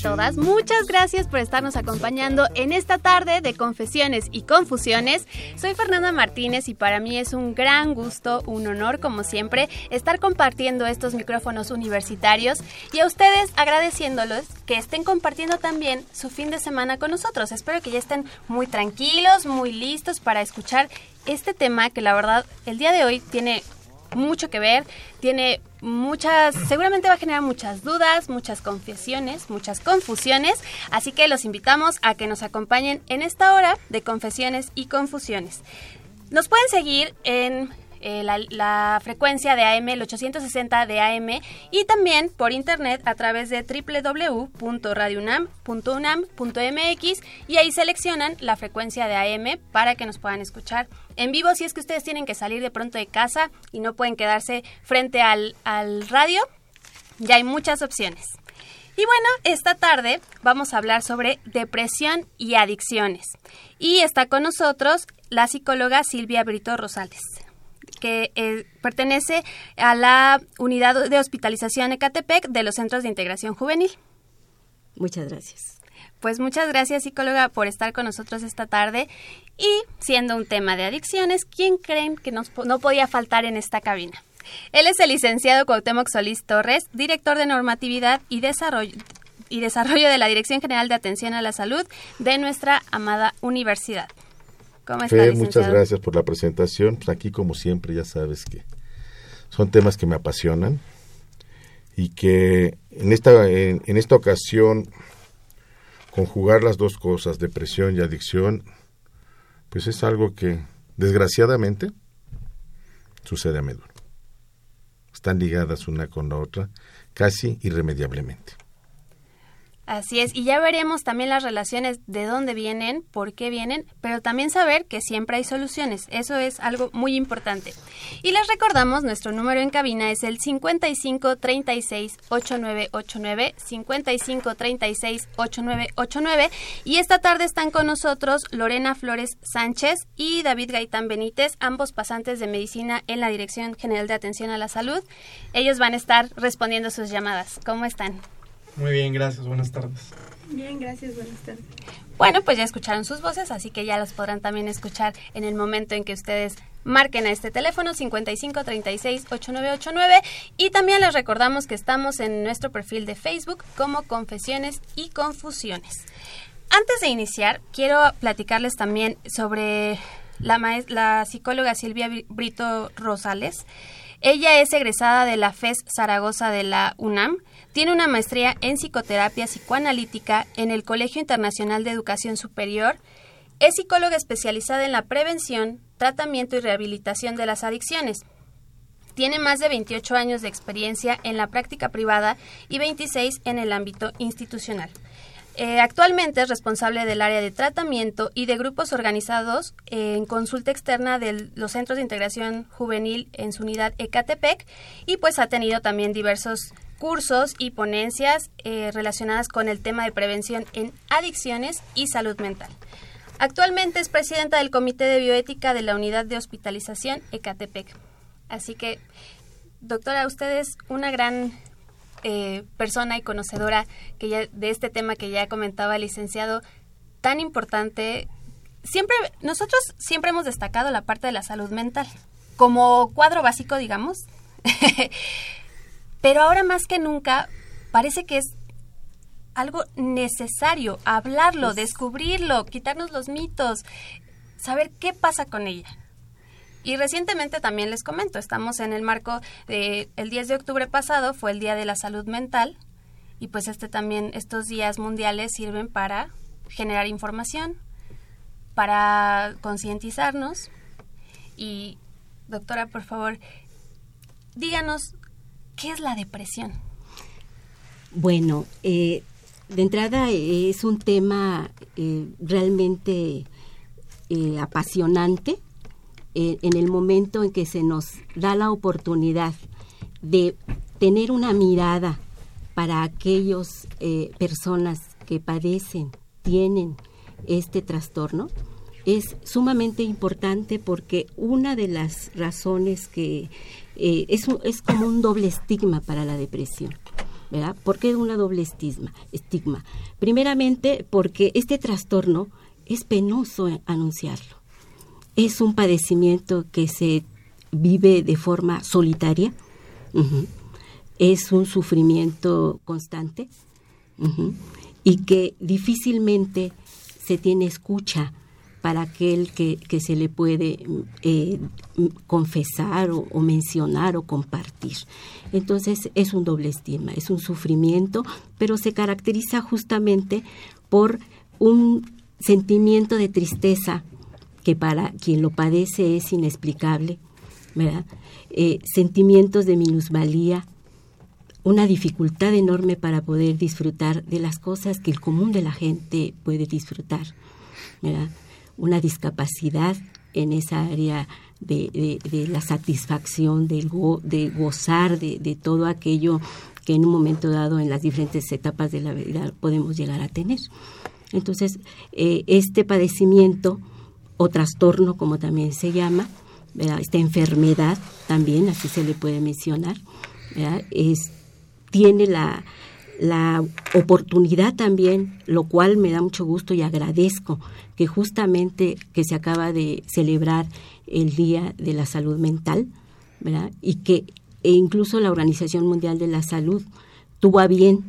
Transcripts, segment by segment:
Todas. Muchas gracias por estarnos acompañando en esta tarde de Confesiones y Confusiones. Soy Fernanda Martínez y para mí es un gran gusto, un honor como siempre, estar compartiendo estos micrófonos universitarios y a ustedes agradeciéndolos que estén compartiendo también su fin de semana con nosotros. Espero que ya estén muy tranquilos, muy listos para escuchar este tema que la verdad el día de hoy tiene mucho que ver, tiene muchas, seguramente va a generar muchas dudas, muchas confesiones, muchas confusiones, así que los invitamos a que nos acompañen en esta hora de confesiones y confusiones. Nos pueden seguir en eh, la, frecuencia de AM, el 860 de AM, y también por internet a través de www.radiounam.unam.mx y ahí seleccionan la frecuencia de AM para que nos puedan escuchar en vivo si es que ustedes tienen que salir de pronto de casa y no pueden quedarse frente al radio. Ya hay muchas opciones. Y bueno, esta tarde vamos a hablar sobre depresión y adicciones. Y está con nosotros la psicóloga Silvia Brito Rosales que eh, pertenece a la unidad de hospitalización Ecatepec de los Centros de Integración Juvenil. Muchas gracias. Pues muchas gracias, psicóloga, por estar con nosotros esta tarde. Y siendo un tema de adicciones, ¿quién creen que nos, no podía faltar en esta cabina? Él es el licenciado Cuauhtémoc Solís Torres, director de normatividad y desarrollo, y desarrollo de la Dirección General de Atención a la Salud de nuestra amada universidad. ¿Cómo está, Fer, licenciado? muchas gracias por la presentación. Pues aquí, como siempre, ya sabes que son temas que me apasionan y que en esta, en, en esta ocasión conjugar las dos cosas, depresión y adicción, pues es algo que desgraciadamente sucede a menudo. Están ligadas una con la otra casi irremediablemente. Así es, y ya veremos también las relaciones de dónde vienen, por qué vienen, pero también saber que siempre hay soluciones. Eso es algo muy importante. Y les recordamos, nuestro número en cabina es el 55 36 8989, 55 36 8989, y esta tarde están con nosotros Lorena Flores Sánchez y David Gaitán Benítez, ambos pasantes de medicina en la Dirección General de Atención a la Salud. Ellos van a estar respondiendo sus llamadas. ¿Cómo están? Muy bien, gracias. Buenas tardes. Bien, gracias, buenas tardes. Bueno, pues ya escucharon sus voces, así que ya las podrán también escuchar en el momento en que ustedes marquen a este teléfono 55 36 8989 y también les recordamos que estamos en nuestro perfil de Facebook como Confesiones y Confusiones. Antes de iniciar, quiero platicarles también sobre la, maes- la psicóloga Silvia Bri- Brito Rosales. Ella es egresada de la FES Zaragoza de la UNAM. Tiene una maestría en psicoterapia psicoanalítica en el Colegio Internacional de Educación Superior. Es psicóloga especializada en la prevención, tratamiento y rehabilitación de las adicciones. Tiene más de 28 años de experiencia en la práctica privada y 26 en el ámbito institucional. Eh, actualmente es responsable del área de tratamiento y de grupos organizados en consulta externa de los centros de integración juvenil en su unidad Ecatepec y pues ha tenido también diversos cursos y ponencias eh, relacionadas con el tema de prevención en adicciones y salud mental. Actualmente es presidenta del Comité de Bioética de la Unidad de Hospitalización Ecatepec. Así que, doctora, usted es una gran eh, persona y conocedora que ya, de este tema que ya comentaba el licenciado, tan importante. Siempre, nosotros siempre hemos destacado la parte de la salud mental como cuadro básico, digamos. Pero ahora más que nunca parece que es algo necesario, hablarlo, descubrirlo, quitarnos los mitos, saber qué pasa con ella. Y recientemente también les comento, estamos en el marco de el 10 de octubre pasado fue el Día de la Salud Mental y pues este también estos días mundiales sirven para generar información, para concientizarnos y doctora, por favor, díganos qué es la depresión. Bueno, eh, de entrada es un tema eh, realmente eh, apasionante en el momento en que se nos da la oportunidad de tener una mirada para aquellas personas que padecen, tienen este trastorno, es sumamente importante porque una de las razones que es, es como un doble estigma para la depresión. ¿verdad? ¿Por qué una doble estigma? estigma? Primeramente, porque este trastorno es penoso anunciarlo. Es un padecimiento que se vive de forma solitaria. Es un sufrimiento constante y que difícilmente se tiene escucha para aquel que, se le puede eh, confesar o, mencionar o compartir. Entonces es un doble estima, es un sufrimiento, pero se caracteriza justamente por un sentimiento de tristeza que para quien lo padece es inexplicable. Eh, sentimientos de minusvalía, una dificultad enorme para poder disfrutar de las cosas que el común de la gente puede disfrutar, ¿verdad? Una discapacidad en esa área de, la satisfacción, de, de gozar de, todo aquello que en un momento dado en las diferentes etapas de la vida podemos llegar a tener. Entonces, eh, este padecimiento o trastorno, como también se llama, esta enfermedad también, así se le puede mencionar, es, tiene la, la oportunidad también, lo cual me da mucho gusto y agradezco que justamente que se acaba de celebrar el Día de la Salud Mental, ¿verdad? Y que e incluso la Organización Mundial de la Salud tuvo a bien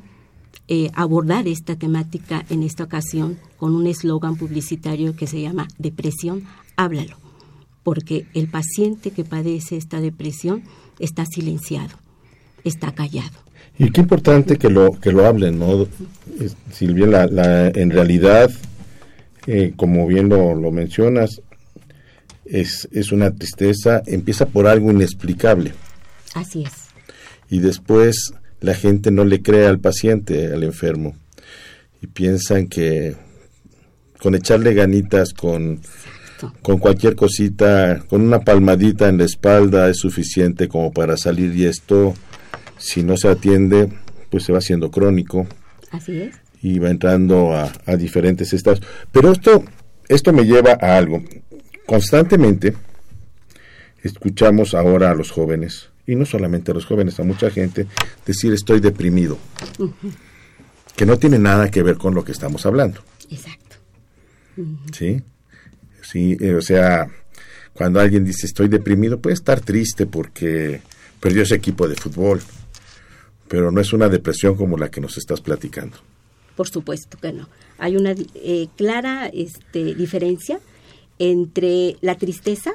eh, abordar esta temática en esta ocasión con un eslogan publicitario que se llama Depresión, háblalo, porque el paciente que padece esta depresión está silenciado, está callado y qué importante que lo que lo hablen, ¿no? Silvia, la, la, en realidad, eh, como bien lo, lo mencionas, es, es una tristeza, empieza por algo inexplicable. Así es. Y después la gente no le cree al paciente, al enfermo, y piensan que con echarle ganitas, con, con cualquier cosita, con una palmadita en la espalda es suficiente como para salir y esto si no se atiende, pues se va haciendo crónico. Así es. Y va entrando a, diferentes estados. Pero esto, esto me lleva a algo. Constantemente escuchamos ahora a los jóvenes, y no solamente a los jóvenes, a mucha gente, decir estoy deprimido. Que no tiene nada que ver con lo que estamos hablando. Exacto. ¿Sí? Sí, eh, o sea, cuando alguien dice estoy deprimido, puede estar triste porque perdió ese equipo de fútbol, pero no es una depresión como la que nos estás platicando. Por supuesto que no. Hay una eh, clara este, diferencia entre la tristeza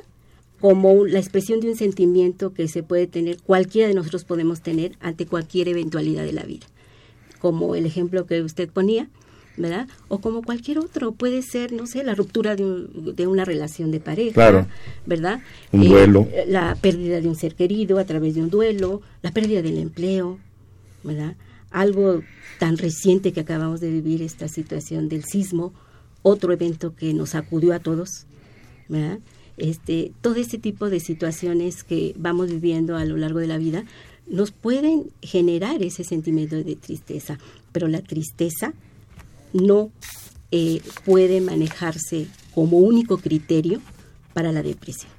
como la expresión de un sentimiento que se puede tener, cualquiera de nosotros podemos tener ante cualquier eventualidad de la vida, como el ejemplo que usted ponía, ¿verdad? O como cualquier otro, puede ser, no sé, la ruptura de, una relación de pareja, ¿verdad? Un duelo. Eh, la pérdida de un ser querido a través de un duelo, la pérdida del empleo, ¿verdad? Algo tan reciente que acabamos de vivir, esta situación del sismo, otro evento que nos acudió a todos, ¿verdad? Este, todo este tipo de situaciones que vamos viviendo a lo largo de la vida nos pueden generar ese sentimiento de tristeza, pero la tristeza no eh, puede manejarse como único criterio para la depresión.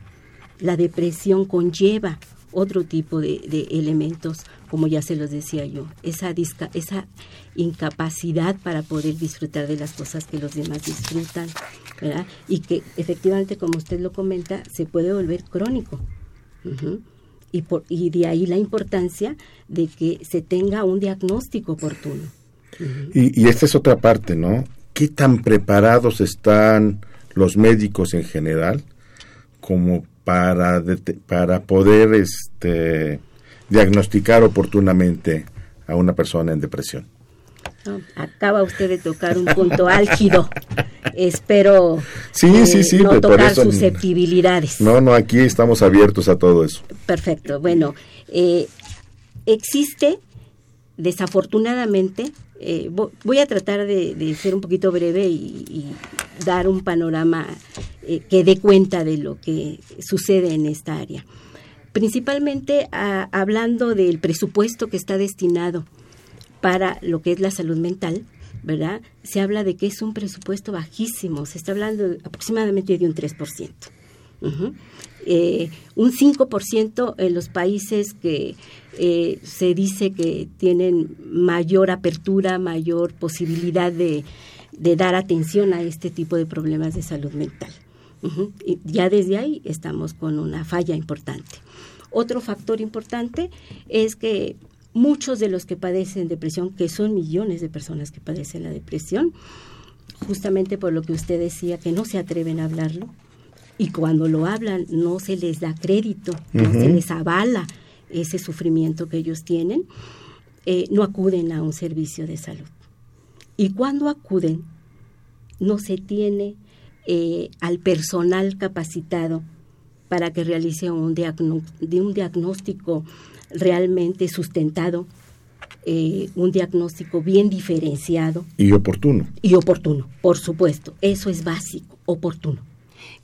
La depresión conlleva otro tipo de, elementos, como ya se los decía yo, esa, esa incapacidad para poder disfrutar de las cosas que los demás disfrutan, ¿verdad? Y que efectivamente, como usted lo comenta, se puede volver crónico. y, por, y de ahí la importancia de que se tenga un diagnóstico oportuno. y, y esta es otra parte, ¿no? ¿Qué tan preparados están los médicos en general como para, para poder este, diagnosticar oportunamente a una persona en depresión? Acaba usted de tocar un punto álgido. Espero Sí, eh, sí, sí, no tocar eso- susceptibilidades. No, no, aquí estamos abiertos a todo eso. Perfecto. Bueno, eh, existe, desafortunadamente, eh, vo- voy a tratar de, de ser un poquito breve y, y dar un panorama eh, que dé cuenta de lo que sucede en esta área. Principalmente a- hablando del presupuesto que está destinado para lo que es la salud mental, ¿verdad? Se habla de que es un presupuesto bajísimo, se está hablando aproximadamente de un 3%. Ujú. Eh, un 5% en los países que eh, se dice que tienen mayor apertura, mayor posibilidad de, de dar atención a este tipo de problemas de salud mental. Y ya desde ahí estamos con una falla importante. Otro factor importante es que muchos de los que padecen depresión, que son millones de personas que padecen la depresión, justamente por lo que usted decía, que no se atreven a hablarlo, y cuando lo hablan no se les da crédito, no se les avala ese sufrimiento que ellos tienen, eh, no acuden a un servicio de salud. Y cuando acuden, no se tiene eh, al personal capacitado para que realice un, de un diagnóstico realmente sustentado, eh, un diagnóstico bien diferenciado Y oportuno. y oportuno, por supuesto. Eso es básico, oportuno.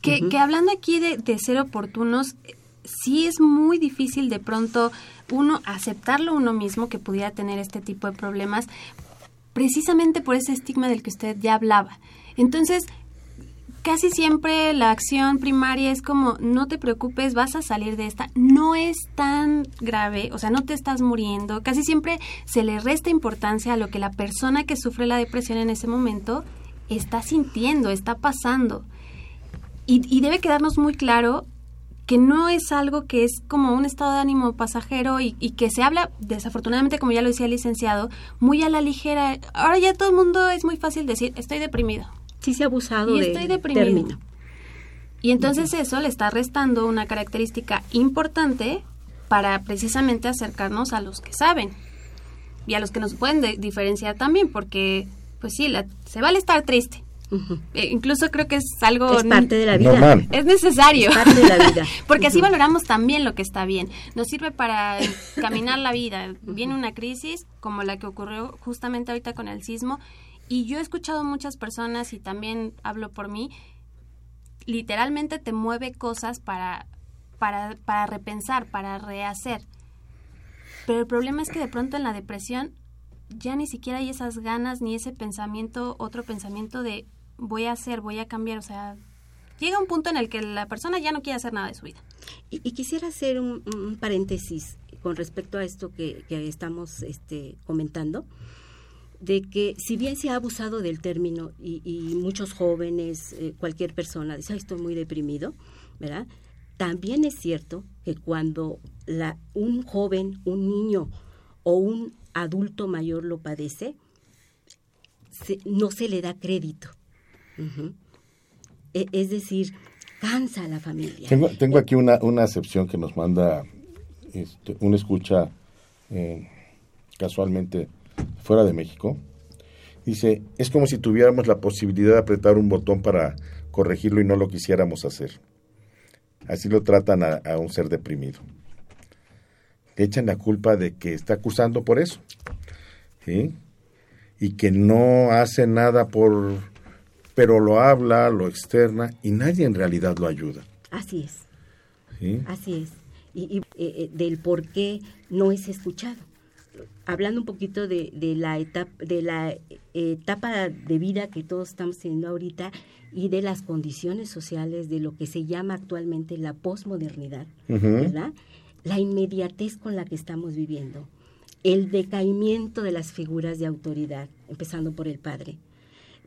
Que, hablando aquí de, de ser oportunos, sí es muy difícil de pronto uno aceptarlo uno mismo que pudiera tener este tipo de problemas, precisamente por ese estigma del que usted ya hablaba. Entonces, casi siempre la acción primaria es como, no te preocupes, vas a salir de esta, no es tan grave, o sea, no te estás muriendo, casi siempre se le resta importancia a lo que la persona que sufre la depresión en ese momento está sintiendo, está pasando. Y, y debe quedarnos muy claro que no es algo que es como un estado de ánimo pasajero y, y que se habla, desafortunadamente, como ya lo decía el licenciado, muy a la ligera. Ahora ya todo el mundo es muy fácil decir, estoy deprimido. Sí se ha abusado Y de estoy deprimido. término. Y entonces eso le está restando una característica importante para precisamente acercarnos a los que saben y a los que nos pueden de- diferenciar también, porque pues sí, la- se vale estar triste. Eh, incluso creo que es algo Es parte de la vida. Normal. es necesario. Es parte de la vida. Porque así valoramos también lo que está bien. Nos sirve para caminar la vida. Viene una crisis como la que ocurrió justamente ahorita con el sismo. Y yo he escuchado muchas personas y también hablo por mí, literalmente te mueve cosas para, para, para repensar, para rehacer. Pero el problema es que de pronto en la depresión ya ni siquiera hay esas ganas ni ese pensamiento, otro pensamiento de voy a hacer, voy a cambiar. O sea, llega un punto en el que la persona ya no quiere hacer nada de su vida. Y, quisiera hacer un, paréntesis con respecto a esto que, estamos este, comentando, de que si bien se ha abusado del término y, muchos jóvenes, eh, cualquier persona dice, "Ay, estoy muy deprimido, ¿verdad? También es cierto que cuando la, un joven, un niño o un adulto mayor lo padece, se- no se le da crédito. E- Es decir, cansa a la familia. Tengo, tengo aquí una, una excepción que nos manda este, un escucha eh, casualmente fuera de México. Dice, es como si tuviéramos la posibilidad de apretar un botón para corregirlo y no lo quisiéramos hacer. Así lo tratan a un ser deprimido. Le echan la culpa de que está acusando por eso. ¿sí? Y que no hace nada por... pero lo habla, lo externa y nadie en realidad lo ayuda. Así es. ¿sí? Así es. Y, y, eh, eh, del por qué no es escuchado. Hablando un poquito de, de la etapa de la etapa de vida que todos estamos teniendo ahorita y de las condiciones sociales de lo que se llama actualmente la posmodernidad. ¿verdad? La inmediatez con la que estamos viviendo, el decaimiento de las figuras de autoridad, empezando por el padre.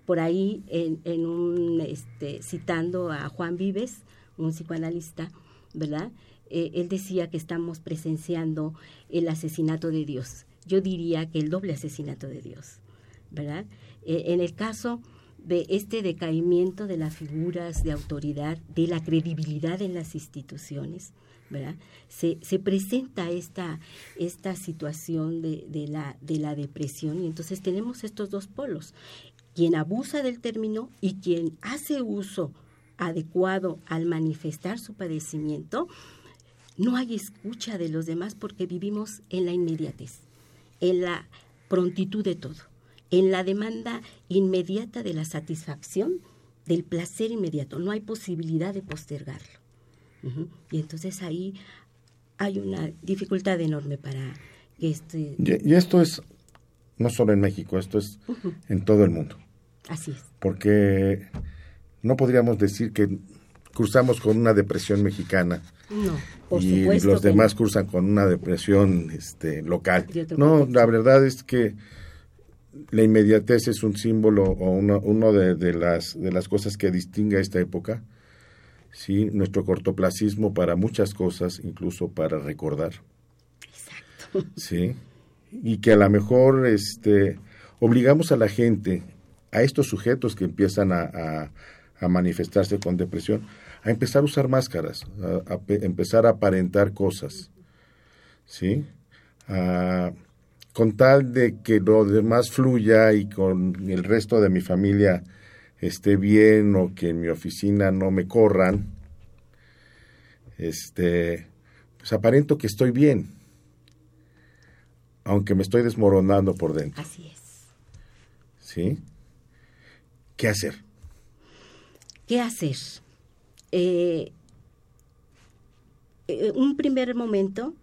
Por ahí, en, este, citando a Juan Vives, un psicoanalista, ¿verdad? Eh, él decía que estamos presenciando el asesinato de Dios. Yo diría que el doble asesinato de Dios. ¿verdad? Eh, en el caso de este decaimiento de las figuras de autoridad, de la credibilidad en las instituciones, Se, se presenta esta, esta situación de, de, la, de la depresión y entonces tenemos estos dos polos, quien abusa del término y quien hace uso adecuado al manifestar su padecimiento, no hay escucha de los demás porque vivimos en la inmediatez, en la prontitud de todo en la demanda inmediata de la satisfacción del placer inmediato. No hay posibilidad de postergarlo. Y entonces ahí hay una dificultad enorme para que este... Y, esto es no solo en México, esto es en todo el mundo. Así es. Porque no podríamos decir que cruzamos con una depresión mexicana. No, por y supuesto los demás cruzan con una depresión este, local. No, la verdad es que la inmediatez es un símbolo o uno, uno de, las, de las cosas que distingue a esta época. ¿Sí? Nuestro cortoplacismo para muchas cosas, incluso para recordar. Exacto. ¿sí? Y que a lo mejor este, obligamos a la gente, a estos sujetos que empiezan a, a, manifestarse con depresión, a empezar a usar máscaras, a, a empezar a aparentar cosas. ¿Sí? A, con tal de que lo demás fluya y con el resto de mi familia esté bien o que en mi oficina no me corran, este, pues aparento que estoy bien, aunque me estoy desmoronando por dentro. Así es. ¿Sí? ¿Qué hacer? ¿Qué hacer? Eh, eh, un primer momento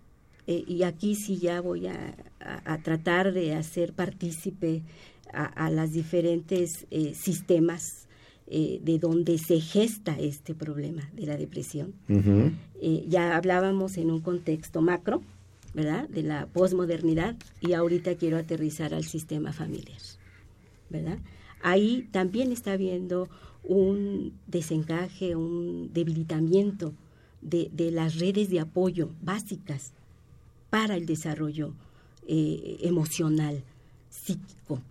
eh, y aquí sí ya voy a, tratar de hacer partícipe a, las diferentes eh, sistemas eh, de donde se gesta este problema de la depresión. ya hablábamos en un contexto macro, ¿verdad? De la posmodernidad y ahorita quiero aterrizar al sistema familiar, ¿verdad? Ahí también está habiendo un desencaje, un debilitamiento de, de las redes de apoyo básicas para el desarrollo eh, emocional, psíquico,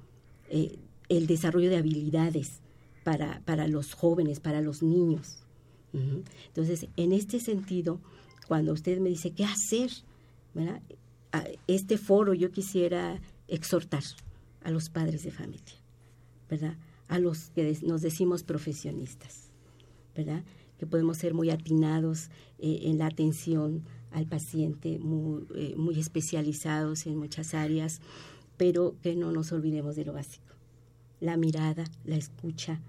eh, el desarrollo de habilidades para, para, los jóvenes, para los niños. Entonces, en este sentido, cuando usted me dice qué hacer, este foro yo quisiera exhortar a los padres de familia, ¿verdad? A los que nos decimos profesionistas, ¿verdad? Que podemos ser muy atinados eh, en la atención al paciente, eh, muy especializados en muchas áreas, pero que no nos olvidemos de lo básico. La mirada, la escucha,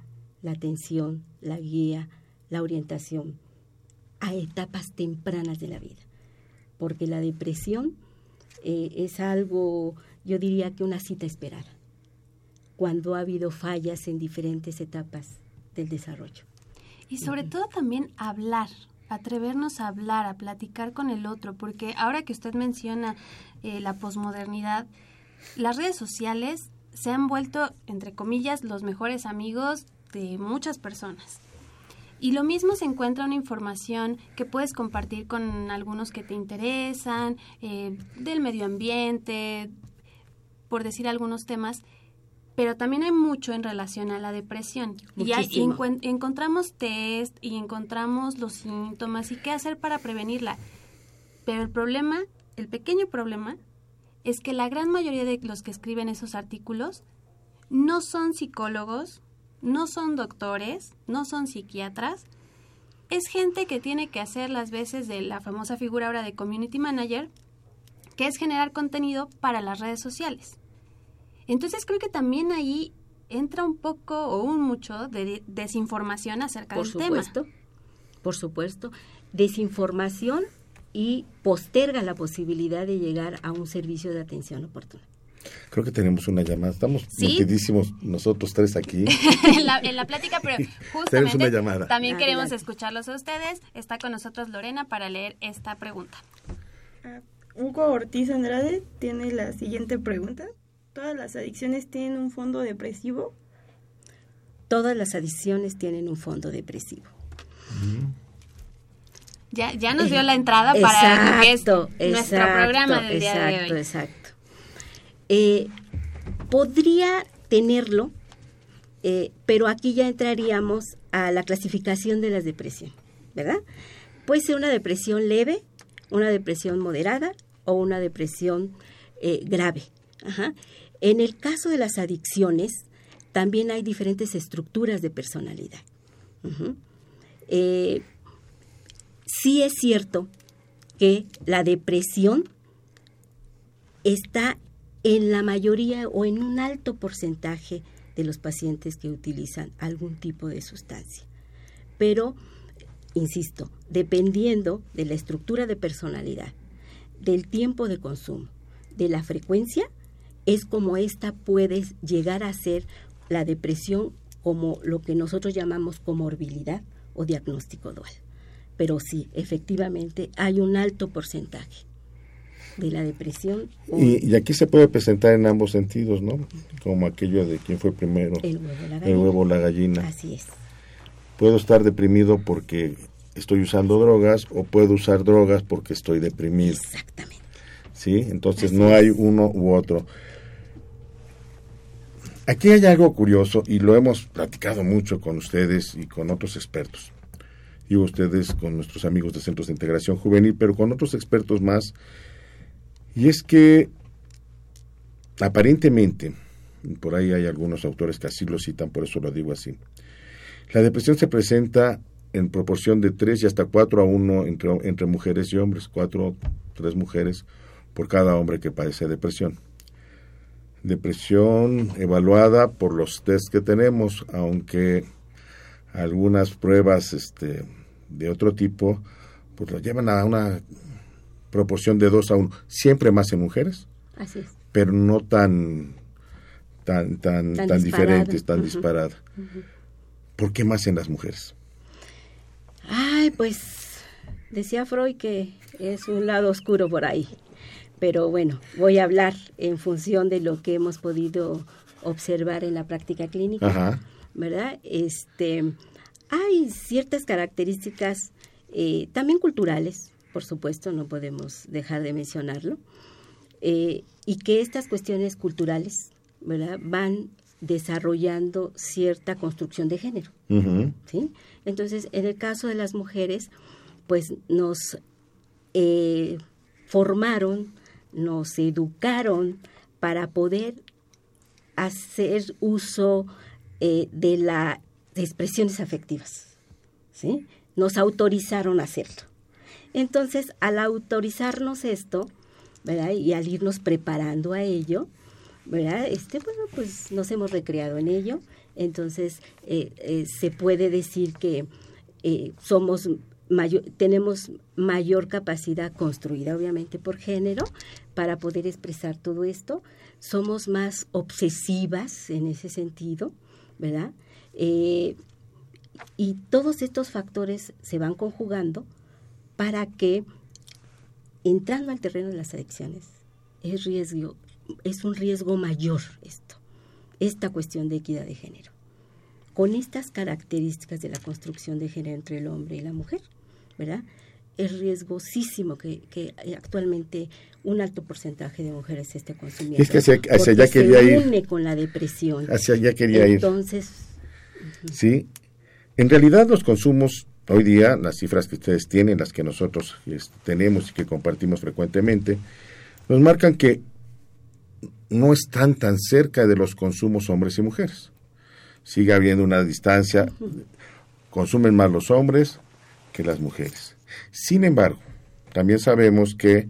la atención, la guía, la orientación a etapas tempranas de la vida. Porque la depresión eh, es algo, yo diría que una cita esperada, cuando ha habido fallas en diferentes etapas del desarrollo. Y sobre todo también hablar, atrevernos a hablar, a platicar con el otro, porque ahora que usted menciona eh, la posmodernidad, las redes sociales se han vuelto, entre comillas, los mejores amigos de muchas personas. Y lo mismo se encuentra una información que puedes compartir con algunos que te interesan, eh, del medio ambiente, por decir algunos temas, pero también hay mucho en relación a la depresión. Y, encontramos test y encontramos los síntomas y qué hacer para prevenirla. Pero el problema, el pequeño problema, es que la gran mayoría de los que escriben esos artículos no son psicólogos, no son doctores, no son psiquiatras. Es gente que tiene que hacer las veces de la famosa figura ahora de community manager, que es generar contenido para las redes sociales. Entonces creo que también ahí entra un poco o un mucho de desinformación acerca Por del supuesto, Por supuesto, desinformación y posterga la posibilidad de llegar a un servicio de atención oportuna. Creo que tenemos una llamada. Estamos ¿Sí? nosotros tres aquí. en, la, plática, pero justamente una llamada. también queremos escucharlos a ustedes. Está con nosotros Lorena para leer esta pregunta. Ah, Hugo Ortiz Andrade tiene la siguiente pregunta. ¿Todas las adicciones tienen un fondo depresivo? Todas las adicciones tienen un fondo depresivo. Ya, ya nos dio la entrada para nuestro programa del día de hoy. Exacto, exacto. Eh, podría tenerlo, eh, pero aquí ya entraríamos a la clasificación de las depresiones, ¿verdad? Puede ser una depresión leve, una depresión moderada o una depresión eh, grave. En el caso de las adicciones, también hay diferentes estructuras de personalidad. Eh, sí es cierto que la depresión está en la mayoría o en un alto porcentaje de los pacientes que utilizan algún tipo de sustancia. Pero, insisto, dependiendo de la estructura de personalidad, del tiempo de consumo, de la frecuencia, es como esta puede llegar a ser la depresión como lo que nosotros llamamos comorbilidad o diagnóstico dual. Pero sí, efectivamente, hay un alto porcentaje de la depresión. Y, aquí se puede presentar en ambos sentidos, ¿no? Como aquello de quién fue primero, el huevo, la gallina. El huevo, la gallina. Así es. Puedo estar deprimido porque estoy usando drogas o puedo usar drogas porque estoy deprimido. Exactamente. ¿Sí? Entonces no hay uno u otro. Aquí hay algo curioso y lo hemos platicado mucho con ustedes y con otros expertos. Y ustedes con nuestros amigos de Centros de Integración Juvenil, pero con otros expertos más y es que aparentemente, por ahí hay algunos autores que así lo citan, por eso lo digo así, la depresión se presenta en proporción de 3 y hasta 4 a 1 entre, entre mujeres y hombres, 4 3 mujeres por cada hombre que padece depresión. Depresión evaluada por los test que tenemos, aunque algunas pruebas este, de otro tipo pues lo llevan a una proporción de 2 a 1, siempre más en mujeres, Así es. pero no tan tan tan tan, diferentes, tan disparadas. ¿Por qué más en las mujeres? Ay, pues decía Freud que es un lado oscuro por ahí. Pero bueno, voy a hablar en función de lo que hemos podido observar en la práctica clínica, ¿verdad? Este, hay ciertas características eh, también culturales, por supuesto, no podemos dejar de mencionarlo, eh, y que estas cuestiones culturales ¿verdad? van desarrollando cierta construcción de género. ¿sí? Entonces, en el caso de las mujeres, pues nos eh, formaron, nos educaron para poder hacer uso eh, de las expresiones afectivas. ¿sí? Nos autorizaron a hacerlo. Entonces, al autorizarnos esto, ¿verdad? Y al irnos preparando a ello, ¿verdad? Este, bueno, pues nos hemos recreado en ello. Entonces, eh, eh, se puede decir que eh, somos mayor, tenemos mayor capacidad construida, obviamente, por género, para poder expresar todo esto. Somos más obsesivas en ese sentido, ¿verdad? Y todos estos factores se van conjugando para que, entrando al terreno de las adicciones, es, riesgo, es un riesgo mayor esto, esta cuestión de equidad de género. Con estas características de la construcción de género entre el hombre y la mujer, ¿verdad? Es riesgosísimo que, que actualmente un alto porcentaje de mujeres esté consumiendo. Es que hacia, allá quería se ir. une con la depresión. Hacia allá quería ir. Entonces. Sí. En realidad los consumos Hoy día las cifras que ustedes tienen, las que nosotros tenemos y que compartimos frecuentemente, nos marcan que no están tan cerca de los consumos hombres y mujeres. Sigue habiendo una distancia, consumen más los hombres que las mujeres. Sin embargo, también sabemos que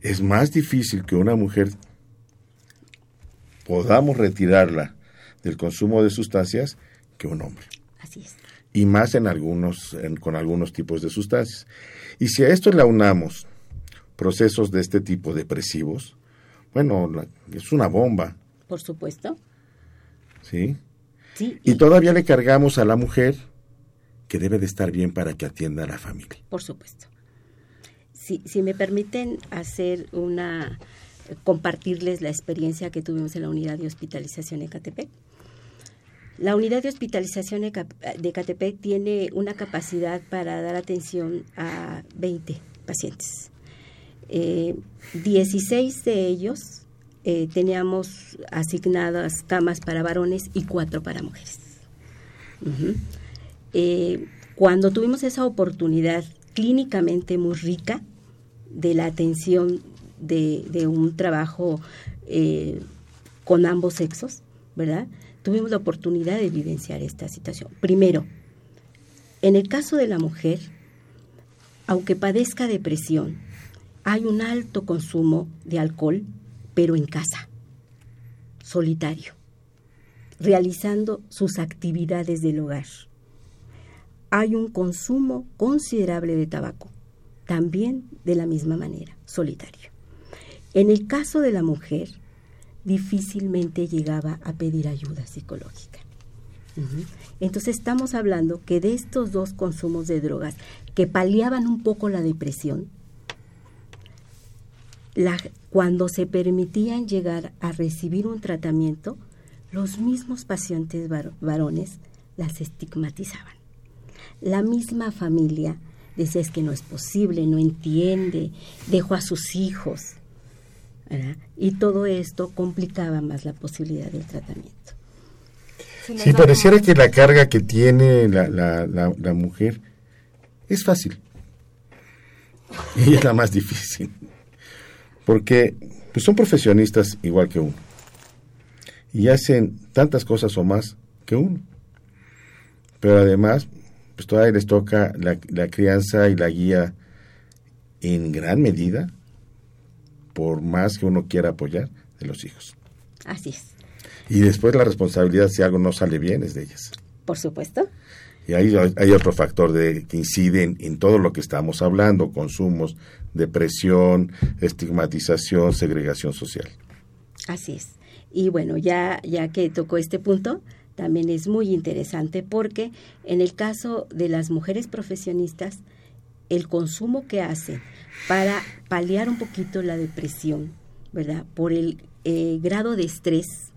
es más difícil que una mujer podamos retirarla del consumo de sustancias que un hombre. Así es y más en algunos, con algunos tipos de sustancias. Y si a esto le aunamos procesos de este tipo depresivos, bueno, es una bomba. Por supuesto. ¿Sí? Sí. Y, todavía le cargamos a la mujer que debe de estar bien para que atienda a la familia. Por supuesto. Si, si me permiten hacer una compartirles la experiencia que tuvimos en la unidad de hospitalización en Catepec. La unidad de hospitalización de Catepec tiene una capacidad para dar atención a 20 pacientes. Eh, 16 de ellos eh, teníamos asignadas camas para varones y cuatro para mujeres. Eh, cuando tuvimos esa oportunidad clínicamente muy rica de la atención de, un trabajo eh, con ambos sexos, ¿verdad? Tuvimos la oportunidad de vivenciar esta situación. Primero, en el caso de la mujer, aunque padezca depresión, hay un alto consumo de alcohol, pero en casa, solitario, realizando sus actividades del hogar. Hay un consumo considerable de tabaco, también de la misma manera, solitario. En el caso de la mujer, difícilmente llegaba a pedir ayuda psicológica. Entonces estamos hablando que de estos dos consumos de drogas que paliaban un poco la depresión, la- cuando se permitían llegar a recibir un tratamiento, los mismos pacientes var- varones las estigmatizaban. La misma familia decía es que no es posible, no entiende, dejó a sus hijos. ¿Verdad? Y todo esto complicaba más la posibilidad del tratamiento. da pareciera que la carga que tiene la, la, la, la mujer es fácil. Y es la más difícil. Porque pues, son profesionistas igual que uno. Y hacen tantas cosas o más que uno. Pero además, pues todavía les toca la, la crianza y la guía en gran medida, por más que uno quiera apoyar, de los hijos. Así es, Y después la responsabilidad si algo no sale bien es de ellas. por supuesto. Y ahí hay otro factor de, que incide en, en todo lo que estamos hablando, consumos, depresión, estigmatización, segregación social. Así es. Y bueno, ya, ya que tocó este punto, también es muy interesante porque en el caso de las mujeres profesionistas, el consumo que hacen para paliar un poquito la depresión, ¿verdad? Por el eh, grado de estrés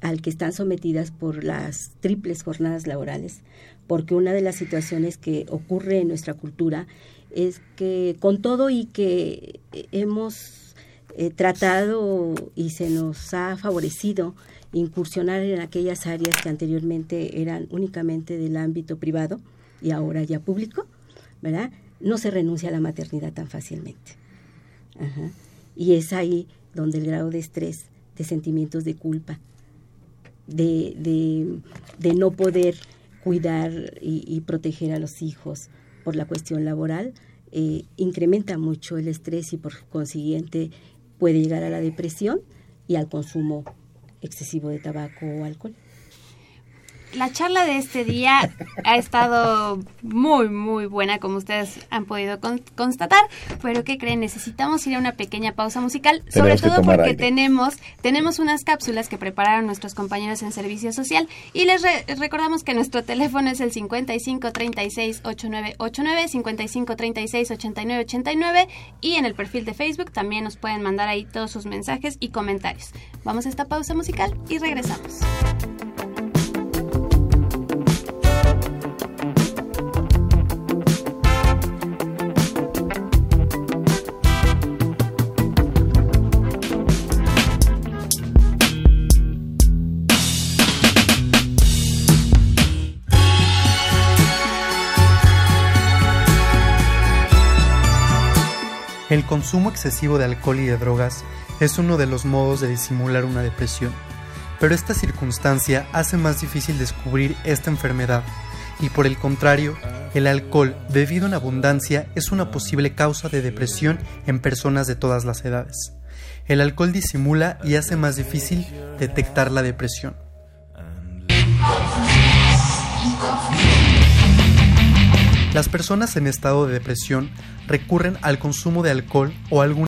al que están sometidas por las triples jornadas laborales, porque una de las situaciones que ocurre en nuestra cultura es que con todo y que hemos eh, tratado y se nos ha favorecido incursionar en aquellas áreas que anteriormente eran únicamente del ámbito privado y ahora ya público, ¿verdad? No se renuncia a la maternidad tan fácilmente. Ajá. Y es ahí donde el grado de estrés, de sentimientos de culpa, de, de, no poder cuidar y, y, proteger a los hijos por la cuestión laboral, eh, incrementa mucho el estrés y por consiguiente puede llegar a la depresión y al consumo excesivo de tabaco o alcohol. La charla de este día ha estado muy, muy buena, como ustedes han podido con constatar. Pero ¿qué creen? Necesitamos ir a una pequeña pausa musical, sobre todo porque aire. tenemos tenemos unas cápsulas que prepararon nuestros compañeros en servicio social y les re recordamos que nuestro teléfono es el 55 36 8989, 55 36 89 89 y en el perfil de Facebook también nos pueden mandar ahí todos sus mensajes y comentarios. Vamos a esta pausa musical y regresamos. Consumo excesivo de alcohol y de drogas es uno de los modos de disimular una depresión, pero esta circunstancia hace más difícil descubrir esta enfermedad y por el contrario, el alcohol bebido en abundancia es una posible causa de depresión en personas de todas las edades. El alcohol disimula y hace más difícil detectar la depresión. Las personas en estado de depresión recurren al consumo de alcohol o algún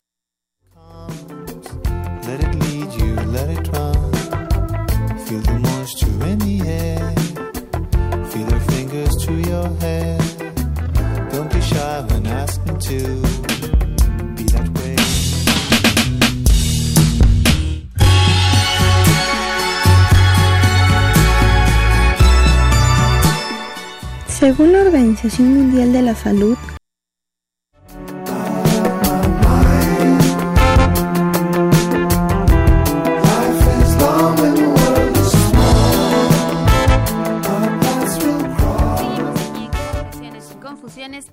Organización Mundial de la Salud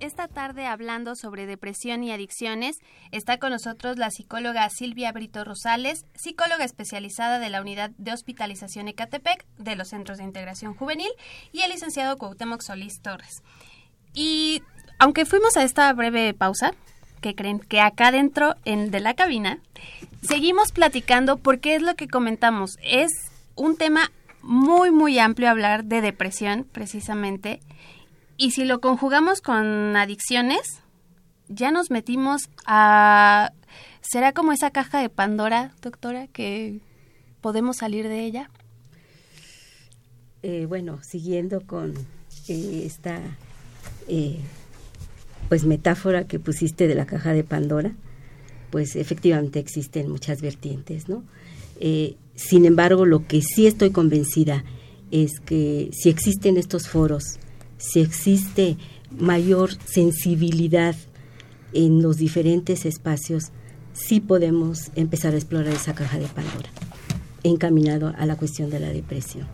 esta tarde hablando sobre depresión y adicciones. Está con nosotros la psicóloga Silvia Brito Rosales, psicóloga especializada de la Unidad de Hospitalización Ecatepec de los Centros de Integración Juvenil y el licenciado Cuauhtémoc Solís Torres. Y aunque fuimos a esta breve pausa, que creen que acá dentro en, de la cabina seguimos platicando porque es lo que comentamos. Es un tema muy, muy amplio hablar de depresión, precisamente. Y si lo conjugamos con adicciones, ya nos metimos a... ¿Será como esa caja de Pandora, doctora, que podemos salir de ella? Eh, bueno, siguiendo con eh, esta eh, pues metáfora que pusiste de la caja de Pandora, pues efectivamente existen muchas vertientes, ¿no? Eh, sin embargo, lo que sí estoy convencida es que si existen estos foros, si existe mayor sensibilidad en los diferentes espacios, sí podemos empezar a explorar esa caja de Pandora, encaminado a la cuestión de la depresión.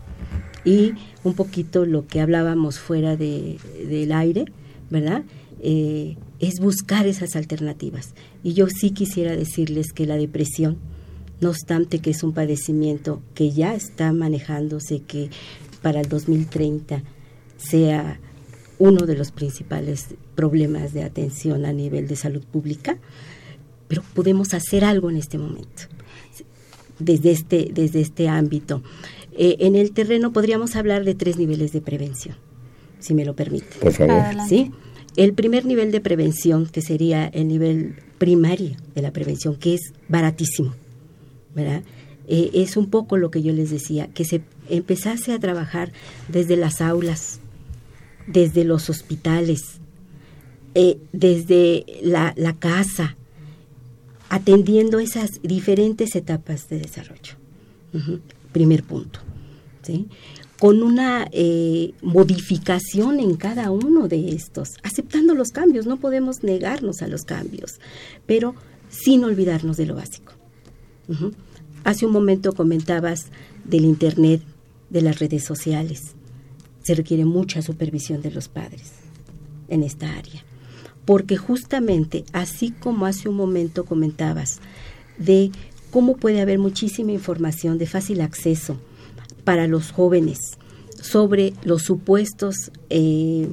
Y un poquito lo que hablábamos fuera de, del aire, ¿verdad? Eh, es buscar esas alternativas. Y yo sí quisiera decirles que la depresión, no obstante que es un padecimiento que ya está manejándose, que para el 2030 sea uno de los principales problemas de atención a nivel de salud pública, pero podemos hacer algo en este momento, desde este, desde este ámbito. Eh, en el terreno podríamos hablar de tres niveles de prevención, si me lo permite. Por favor. ¿Sí? El primer nivel de prevención, que sería el nivel primario de la prevención, que es baratísimo, ¿verdad? Eh, es un poco lo que yo les decía, que se empezase a trabajar desde las aulas, desde los hospitales, eh, desde la, la casa, atendiendo esas diferentes etapas de desarrollo. Primer punto. ¿sí? Con una eh, modificación en cada uno de estos, aceptando los cambios, no podemos negarnos a los cambios, pero sin olvidarnos de lo básico. Hace un momento comentabas del Internet, de las redes sociales. Se requiere mucha supervisión de los padres en esta área porque justamente así como hace un momento comentabas de cómo puede haber muchísima información de fácil acceso para los jóvenes sobre los supuestos eh,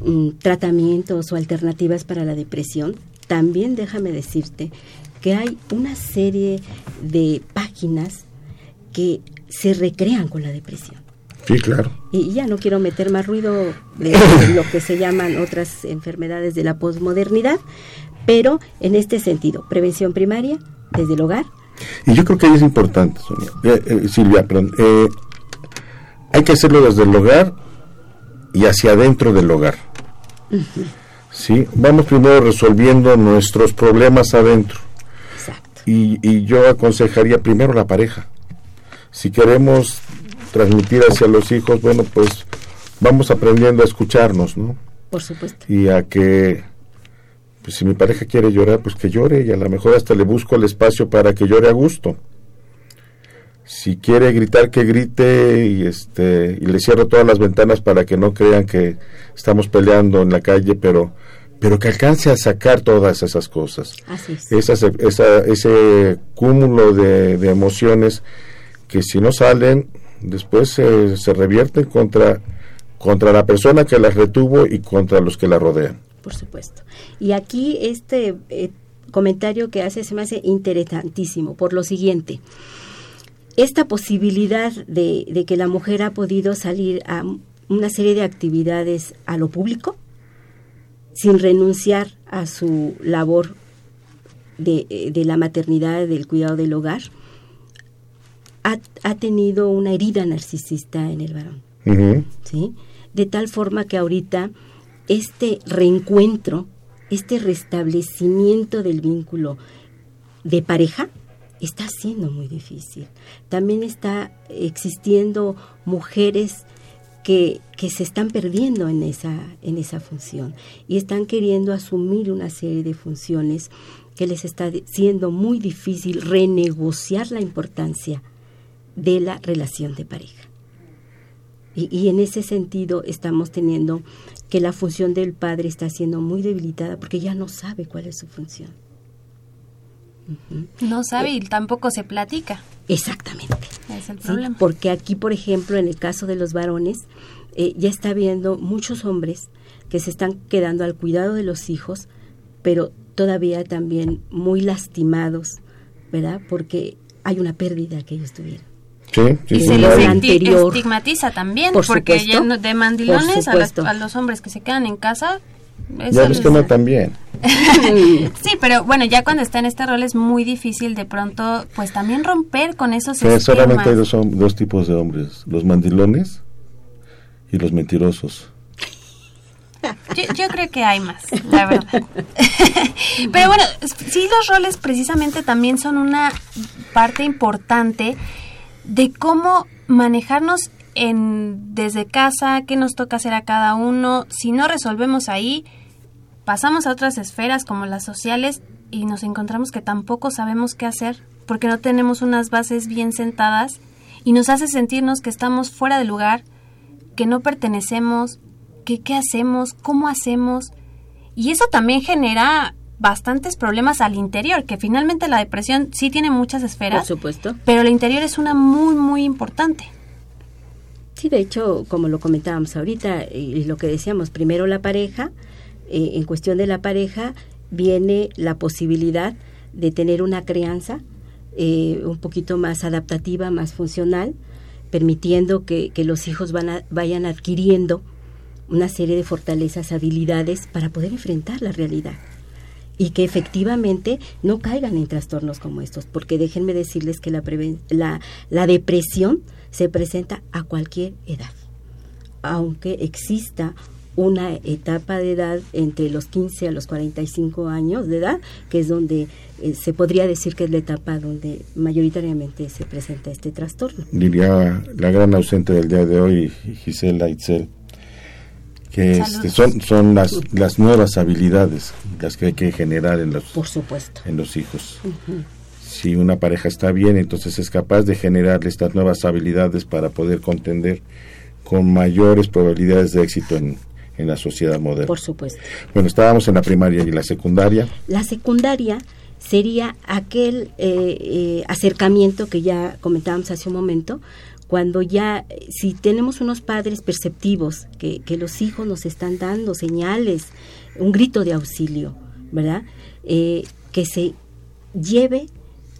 mm, tratamientos o alternativas para la depresión, también déjame decirte que hay una serie de páginas que se recrean con la depresión. Sí, claro. Y ya no quiero meter más ruido de lo que se llaman otras enfermedades de la posmodernidad, pero en este sentido, prevención primaria desde el hogar. Y yo creo que ahí es importante, Sonia. Eh, eh, Silvia, perdón. Eh, hay que hacerlo desde el hogar y hacia adentro del hogar. ¿Sí? Vamos primero resolviendo nuestros problemas adentro. Exacto. Y, y yo aconsejaría primero la pareja. Si queremos transmitir hacia los hijos, bueno, pues vamos aprendiendo a escucharnos, ¿no? Por supuesto. Y a que, pues si mi pareja quiere llorar, pues que llore y a lo mejor hasta le busco el espacio para que llore a gusto. Si quiere gritar, que grite y este y le cierro todas las ventanas para que no crean que estamos peleando en la calle, pero pero que alcance a sacar todas esas cosas. Así es. Esas, esa, ese cúmulo de, de emociones que si no salen, después se, se revierten contra, contra la persona que las retuvo y contra los que la rodean. Por supuesto. Y aquí este eh, comentario que hace se me hace interesantísimo por lo siguiente. Esta posibilidad de, de que la mujer ha podido salir a una serie de actividades a lo público sin renunciar a su labor de, eh, de la maternidad, del cuidado del hogar, ha, ha tenido una herida narcisista en el varón. ¿sí? De tal forma que ahorita este reencuentro, este restablecimiento del vínculo de pareja está siendo muy difícil. También está existiendo mujeres que, que se están perdiendo en esa, en esa función y están queriendo asumir una serie de funciones que les está siendo muy difícil renegociar la importancia de la relación de pareja. Y, y en ese sentido estamos teniendo que la función del padre está siendo muy debilitada porque ya no sabe cuál es su función. No sabe y tampoco se platica. Exactamente. Es el ¿sí? problema. Porque aquí, por ejemplo, en el caso de los varones, eh, ya está habiendo muchos hombres que se están quedando al cuidado de los hijos, pero todavía también muy lastimados, ¿verdad? Porque hay una pérdida que ellos tuvieron. Sí, sí, Y sí, se les anterior. estigmatiza también, Por porque supuesto. ya no- de mandilones Por a, las- a los hombres que se quedan en casa. Ya ves que les- no también. Sí, pero bueno, ya cuando está en este rol es muy difícil de pronto, pues también romper con esos Que solamente hay esquemas. dos, dos tipos de hombres, los mandilones y los mentirosos. Yo, yo creo que hay más, la verdad. Pero bueno, sí los roles precisamente también son una parte importante de cómo manejarnos en desde casa, qué nos toca hacer a cada uno. Si no resolvemos ahí, pasamos a otras esferas como las sociales y nos encontramos que tampoco sabemos qué hacer porque no tenemos unas bases bien sentadas y nos hace sentirnos que estamos fuera de lugar, que no pertenecemos, que qué hacemos, cómo hacemos. Y eso también genera bastantes problemas al interior, que finalmente la depresión sí tiene muchas esferas, Por supuesto. pero el interior es una muy, muy importante. Sí, de hecho, como lo comentábamos ahorita, y lo que decíamos, primero la pareja, eh, en cuestión de la pareja, viene la posibilidad de tener una crianza eh, un poquito más adaptativa, más funcional, permitiendo que, que los hijos van a- vayan adquiriendo una serie de fortalezas, habilidades para poder enfrentar la realidad y que efectivamente no caigan en trastornos como estos, porque déjenme decirles que la, preven- la, depresión se presenta a cualquier edad, aunque exista una etapa de edad entre los 15 a los 45 años de edad, que es donde eh, se podría decir que es la etapa donde mayoritariamente se presenta este trastorno. Diría la gran ausente del día de hoy, Gisela Itzel, que este, son, son las, las nuevas habilidades las que hay que generar en los, Por supuesto. en los hijos. Si una pareja está bien, entonces es capaz de generar estas nuevas habilidades para poder contender con mayores probabilidades de éxito en, en la sociedad moderna. Por supuesto. Bueno, estábamos en la primaria y la secundaria. La secundaria sería aquel eh, eh, acercamiento que ya comentábamos hace un momento, cuando ya, si tenemos unos padres perceptivos, que, que los hijos nos están dando señales, un grito de auxilio, ¿verdad? Eh, que se lleve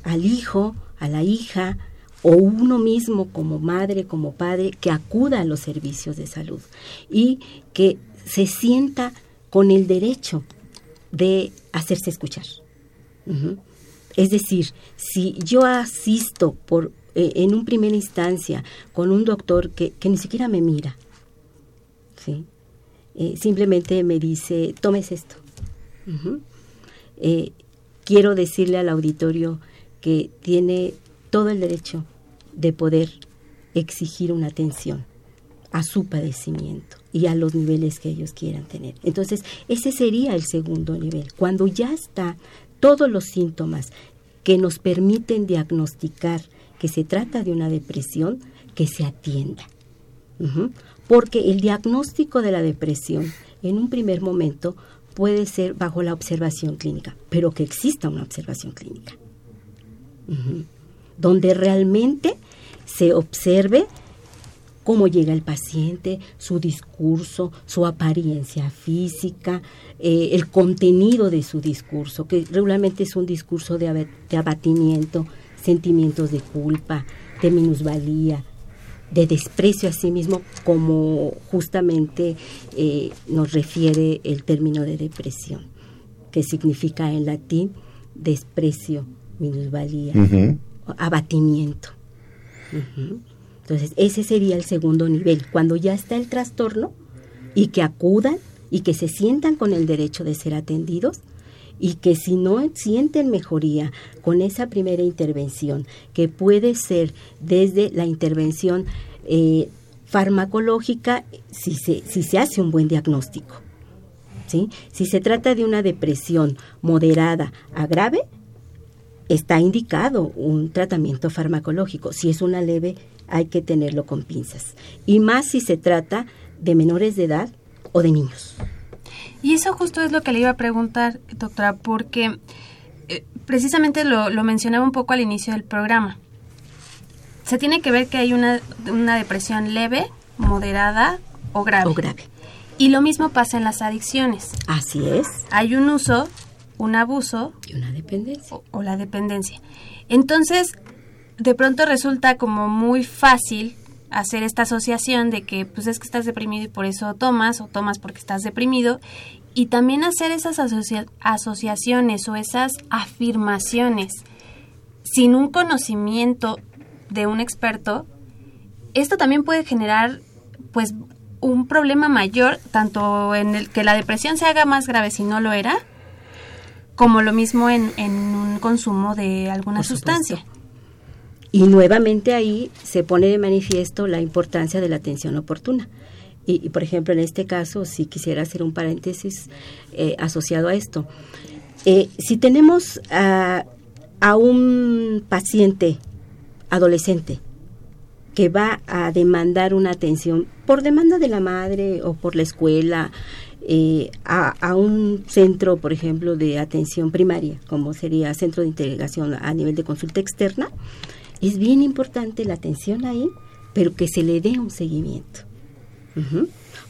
al hijo, a la hija, o uno mismo como madre, como padre, que acuda a los servicios de salud y que se sienta con el derecho de hacerse escuchar. Es decir, si yo asisto por eh, en un primera instancia con un doctor que, que ni siquiera me mira, ¿sí? Eh, simplemente me dice, tomes esto. Eh, quiero decirle al auditorio que tiene todo el derecho de poder exigir una atención a su padecimiento y a los niveles que ellos quieran tener. Entonces, ese sería el segundo nivel. Cuando ya está todos los síntomas que nos permiten diagnosticar que se trata de una depresión, que se atienda. Porque el diagnóstico de la depresión en un primer momento puede ser bajo la observación clínica, pero que exista una observación clínica. Donde realmente se observe cómo llega el paciente, su discurso, su apariencia física, eh, el contenido de su discurso, que regularmente es un discurso de abatimiento, sentimientos de culpa, de minusvalía, de desprecio a sí mismo, como justamente eh, nos refiere el término de depresión, que significa en latín desprecio, minusvalía, abatimiento. Entonces, ese sería el segundo nivel, cuando ya está el trastorno y que acudan y que se sientan con el derecho de ser atendidos y que si no sienten mejoría con esa primera intervención, que puede ser desde la intervención eh, farmacológica, si se, si se hace un buen diagnóstico. ¿sí? Si se trata de una depresión moderada a grave, está indicado un tratamiento farmacológico. Si es una leve, hay que tenerlo con pinzas. Y más si se trata de menores de edad o de niños. Y eso justo es lo que le iba a preguntar, doctora, porque eh, precisamente lo, lo, mencionaba un poco al inicio del programa. Se tiene que ver que hay una, una depresión leve, moderada o grave. O grave. Y lo mismo pasa en las adicciones. Así es. Hay un uso, un abuso. Y una dependencia. O, o la dependencia. Entonces, de pronto resulta como muy fácil hacer esta asociación de que pues es que estás deprimido y por eso tomas o tomas porque estás deprimido y también hacer esas asocia asociaciones o esas afirmaciones sin un conocimiento de un experto, esto también puede generar pues un problema mayor, tanto en el que la depresión se haga más grave si no lo era, como lo mismo en, en un consumo de alguna sustancia. Y nuevamente ahí se pone de manifiesto la importancia de la atención oportuna. Y, por ejemplo, en este caso, si quisiera hacer un paréntesis eh, asociado a esto. Eh, si tenemos a, a un paciente adolescente que va a demandar una atención por demanda de la madre o por la escuela, eh, a, a, un centro, por ejemplo, de atención primaria, como sería centro de integración a nivel de consulta externa, es bien importante la atención ahí, pero que se le dé un seguimiento.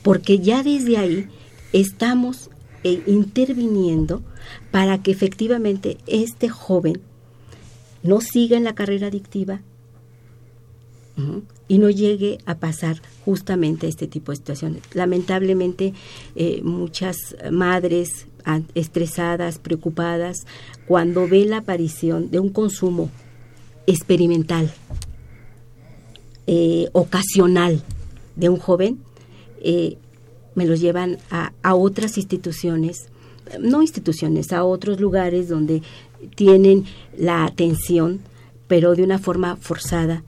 Porque ya desde ahí estamos eh, interviniendo para que efectivamente este joven no siga en la carrera adictiva y no llegue a pasar justamente este tipo de situaciones. Lamentablemente, eh, muchas madres estresadas, preocupadas, cuando ve la aparición de un consumo experimental, eh, ocasional de un joven, eh, me los llevan a, otras instituciones, no instituciones, a otros lugares donde tienen la atención, pero de una forma forzada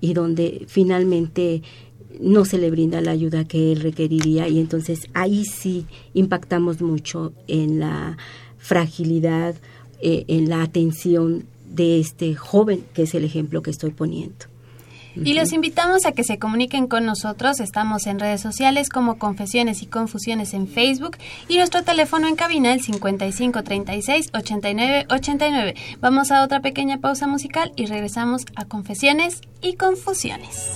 y donde finalmente no se le brinda la ayuda que él requeriría y entonces ahí sí impactamos mucho en la fragilidad, eh, en la atención de este joven, que es el ejemplo que estoy poniendo. Y los invitamos a que se comuniquen con nosotros. Estamos en redes sociales como Confesiones y Confusiones en Facebook y nuestro teléfono en cabina el 5536 89 89. Vamos a otra pequeña pausa musical y regresamos a Confesiones y Confusiones.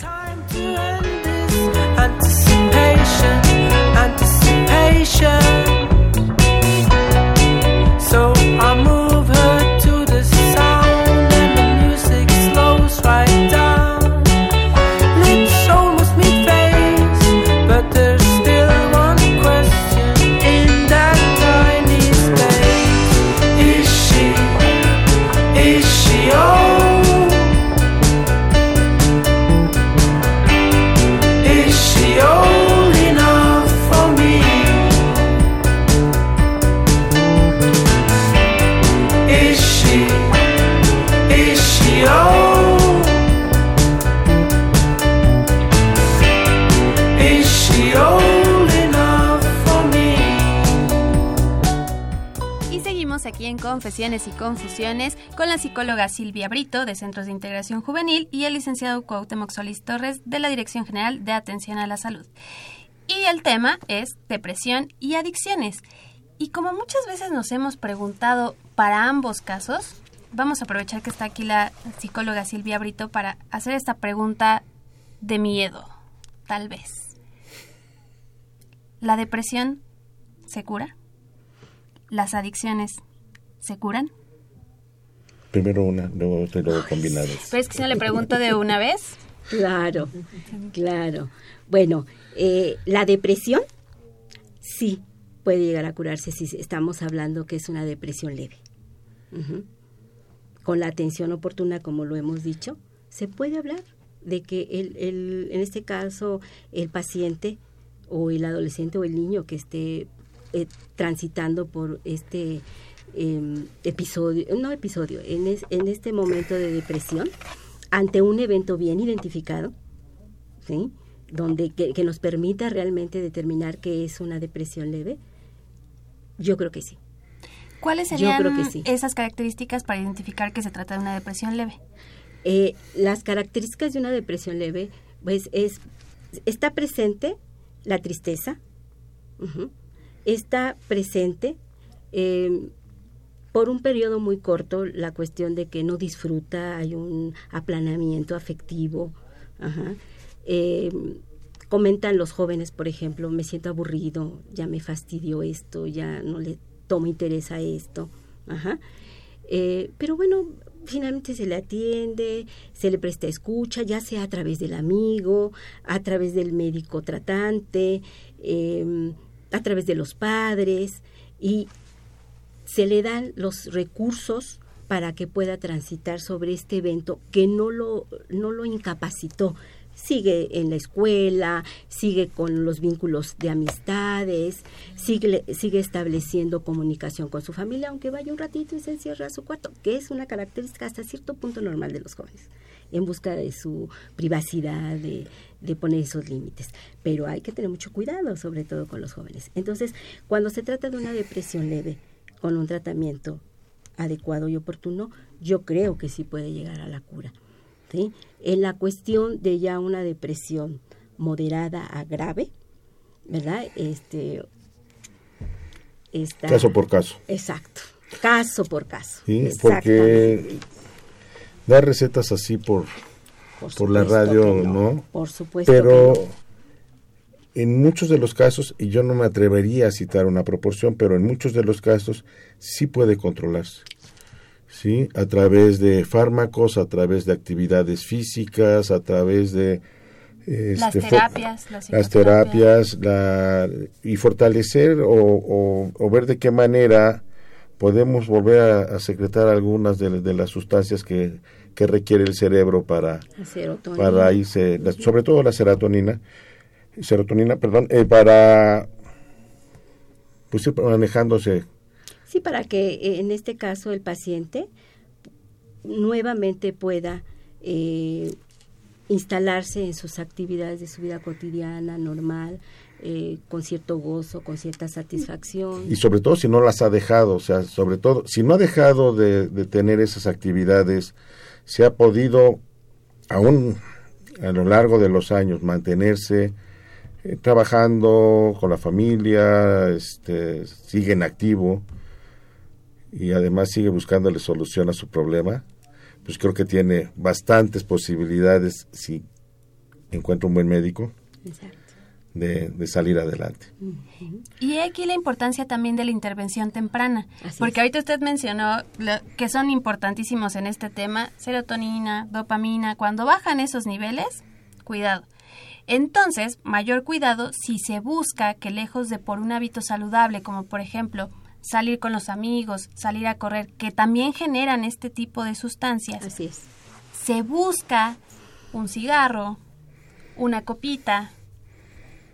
Y Confusiones con la psicóloga Silvia Brito de Centros de Integración Juvenil y el licenciado Cuauhtémoc Solís Torres de la Dirección General de Atención a la Salud. Y el tema es depresión y adicciones. Y como muchas veces nos hemos preguntado para ambos casos, vamos a aprovechar que está aquí la psicóloga Silvia Brito para hacer esta pregunta de miedo, tal vez. ¿La depresión se cura? ¿Las adicciones se curan? Primero una, luego otra y luego combinadas. Pues que si no le pregunto de una vez. Claro, claro. Bueno, eh, la depresión sí puede llegar a curarse si estamos hablando que es una depresión leve. Uh -huh. Con la atención oportuna, como lo hemos dicho, se puede hablar de que el, el, en este caso el paciente o el adolescente o el niño que esté eh, transitando por este eh, episodio, no episodio, en, es, en, este momento de depresión, ante un evento bien identificado, ¿sí? donde que, que, nos permita realmente determinar que es una depresión leve, yo creo que sí. ¿Cuáles serían sí. esas características para identificar que se trata de una depresión leve? Eh, las características de una depresión leve, pues es, está presente la tristeza, está presente eh, por un periodo muy corto la cuestión de que no disfruta, hay un aplanamiento afectivo. Eh, comentan los jóvenes, por ejemplo, me siento aburrido, ya me fastidió esto, ya no le tomo interés a esto. Eh, pero bueno, finalmente se le atiende, se le presta escucha, ya sea a través del amigo, a través del médico tratante, eh, a través de los padres, y se le dan los recursos para que pueda transitar sobre este evento que no lo, no lo incapacitó. Sigue en la escuela, sigue con los vínculos de amistades, sigue, sigue estableciendo comunicación con su familia, aunque vaya un ratito y se encierra a su cuarto, que es una característica hasta cierto punto normal de los jóvenes, en busca de su privacidad, de, de poner esos límites. Pero hay que tener mucho cuidado, sobre todo con los jóvenes. Entonces, cuando se trata de una depresión leve, con un tratamiento adecuado y oportuno, yo creo que sí puede llegar a la cura. ¿sí? En la cuestión de ya una depresión moderada a grave, ¿verdad? Este, está- Caso por caso. Exacto, caso por caso. ¿sí? Porque dar recetas así por, Por por la radio, no. Por supuesto. Pero que no. En muchos de los casos, y yo no me atrevería a citar una proporción, pero en muchos de los casos sí puede controlarse. ¿Sí? A través de fármacos, a través de actividades físicas, a través de... Las este, fo- terapias, las las terapias la, y fortalecer o, o- o ver de qué manera podemos volver a, a secretar algunas de, de las sustancias que, que requiere el cerebro para, La serotonina. para irse, la- sobre todo la serotonina, serotonina, perdón, eh, para pues ir manejándose. Sí, para que eh, en este caso el paciente nuevamente pueda eh, instalarse en sus actividades de su vida cotidiana, normal, eh, con cierto gozo, con cierta satisfacción. Y sobre todo si no las ha dejado, o sea, sobre todo, si no ha dejado de, de tener esas actividades, se ha podido, aún a lo largo de los años, mantenerse eh, trabajando con la familia, este, sigue en activo y además sigue buscándole solución a su problema, pues creo que tiene bastantes posibilidades si encuentra un buen médico Exacto. de, de salir adelante. Y aquí la importancia también de la intervención temprana, Así porque es. ahorita usted mencionó lo- que son importantísimos en este tema, serotonina, dopamina, cuando bajan esos niveles, cuidado. Entonces, mayor cuidado si se busca que lejos de por un hábito saludable, como por ejemplo salir con los amigos, salir a correr, que también generan este tipo de sustancias, Así es. se busca un cigarro, una copita.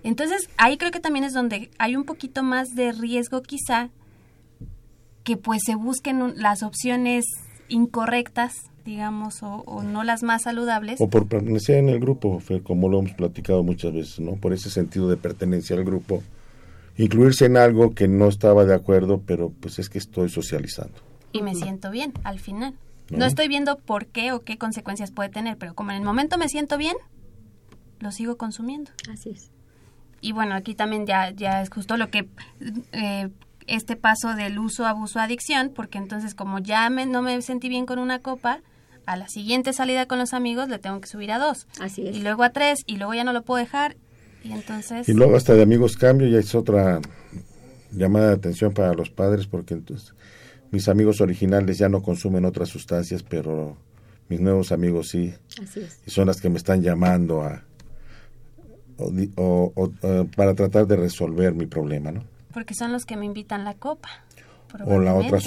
Entonces, ahí creo que también es donde hay un poquito más de riesgo quizá que pues se busquen un- las opciones incorrectas, digamos, o, o no las más saludables. O por pertenecer en el grupo, Fer, como lo hemos platicado muchas veces, ¿no? Por ese sentido de pertenencia al grupo. Incluirse en algo que no estaba de acuerdo, pero pues es que estoy socializando. y me siento bien al final. ¿No? No estoy viendo por qué o qué consecuencias puede tener, pero como en el momento me siento bien, lo sigo consumiendo. Así es. Y bueno, aquí también ya, ya es justo lo que eh, este paso del uso, abuso, adicción, porque entonces como ya me- no me sentí bien con una copa, a la siguiente salida con los amigos le tengo que subir a dos. Así es. Y luego a tres, y luego ya no lo puedo dejar. Y entonces... Y luego hasta de amigos cambio, ya es otra llamada de atención para los padres, porque entonces mis amigos originales ya no consumen otras sustancias, pero mis nuevos amigos sí, Así es. y son las que me están llamando a o di- o- o, eh, para tratar de resolver mi problema, ¿no? Porque son los que me invitan la copa. O la otra probablemente,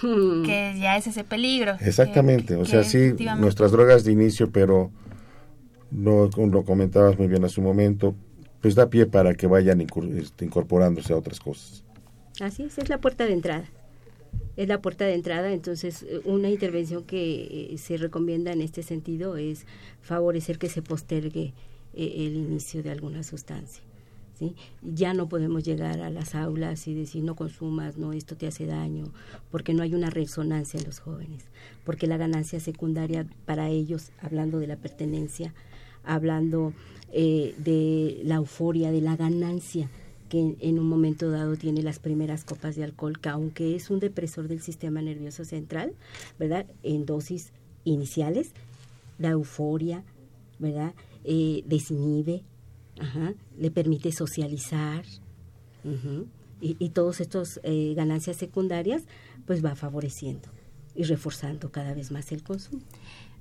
sustancia. Que ya es ese peligro. que- Exactamente, o sea, sí, nuestras drogas de inicio, pero lo, lo comentabas muy bien hace un momento, pues da pie para que vayan incur- este, incorporándose a otras cosas. Así es, es la puerta de entrada. Es la puerta de entrada, entonces eh, una intervención que eh, se recomienda en este sentido es favorecer que se postergue eh, el inicio de alguna sustancia. ¿Sí? Ya no podemos llegar a las aulas y decir no consumas, no, esto te hace daño, porque no hay una resonancia en los jóvenes, porque la ganancia secundaria para ellos, hablando de la pertenencia, hablando eh, de la euforia, de la ganancia, que en un momento dado tiene las primeras copas de alcohol, que aunque es un depresor del sistema nervioso central, ¿verdad? En dosis iniciales, la euforia, ¿verdad? Eh, ajá, le permite socializar, y, y todos estos eh, ganancias secundarias, pues va favoreciendo y reforzando cada vez más el consumo.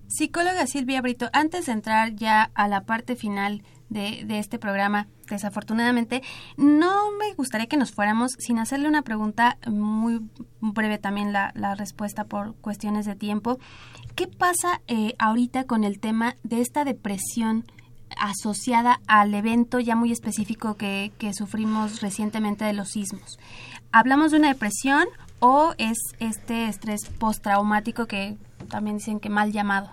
Psicóloga Silvia Brito, antes de entrar ya a la parte final de, de, este programa, desafortunadamente, no me gustaría que nos fuéramos sin hacerle una pregunta muy breve también la, la respuesta por cuestiones de tiempo. ¿Qué pasa eh, ahorita con el tema de esta depresión asociada al evento ya muy específico que, que sufrimos recientemente de los sismos? ¿Hablamos de una depresión o es este estrés postraumático que también dicen que mal llamado?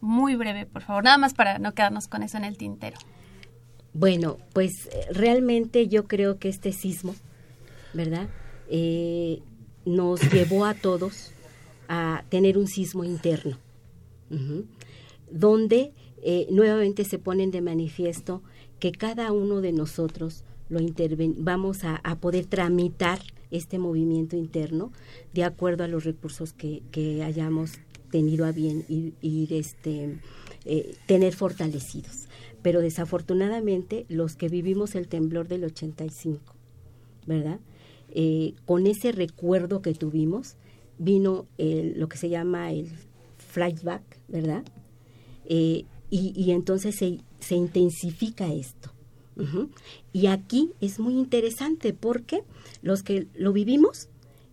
Muy breve, por favor, nada más para no quedarnos con eso en el tintero. Bueno, pues realmente yo creo que este sismo, ¿verdad? Eh, nos llevó a todos a tener un sismo interno, uh -huh, donde eh, nuevamente se ponen de manifiesto que cada uno de nosotros lo vamos a, poder tramitar este movimiento interno de acuerdo a los recursos que, que hayamos tenido a bien ir, este, eh, tener fortalecidos. Pero desafortunadamente los que vivimos el temblor del 85, ¿verdad? Eh, con ese recuerdo que tuvimos, vino el, lo que se llama el flashback, ¿verdad? Y, entonces se, se, intensifica esto. Y aquí es muy interesante porque los que lo vivimos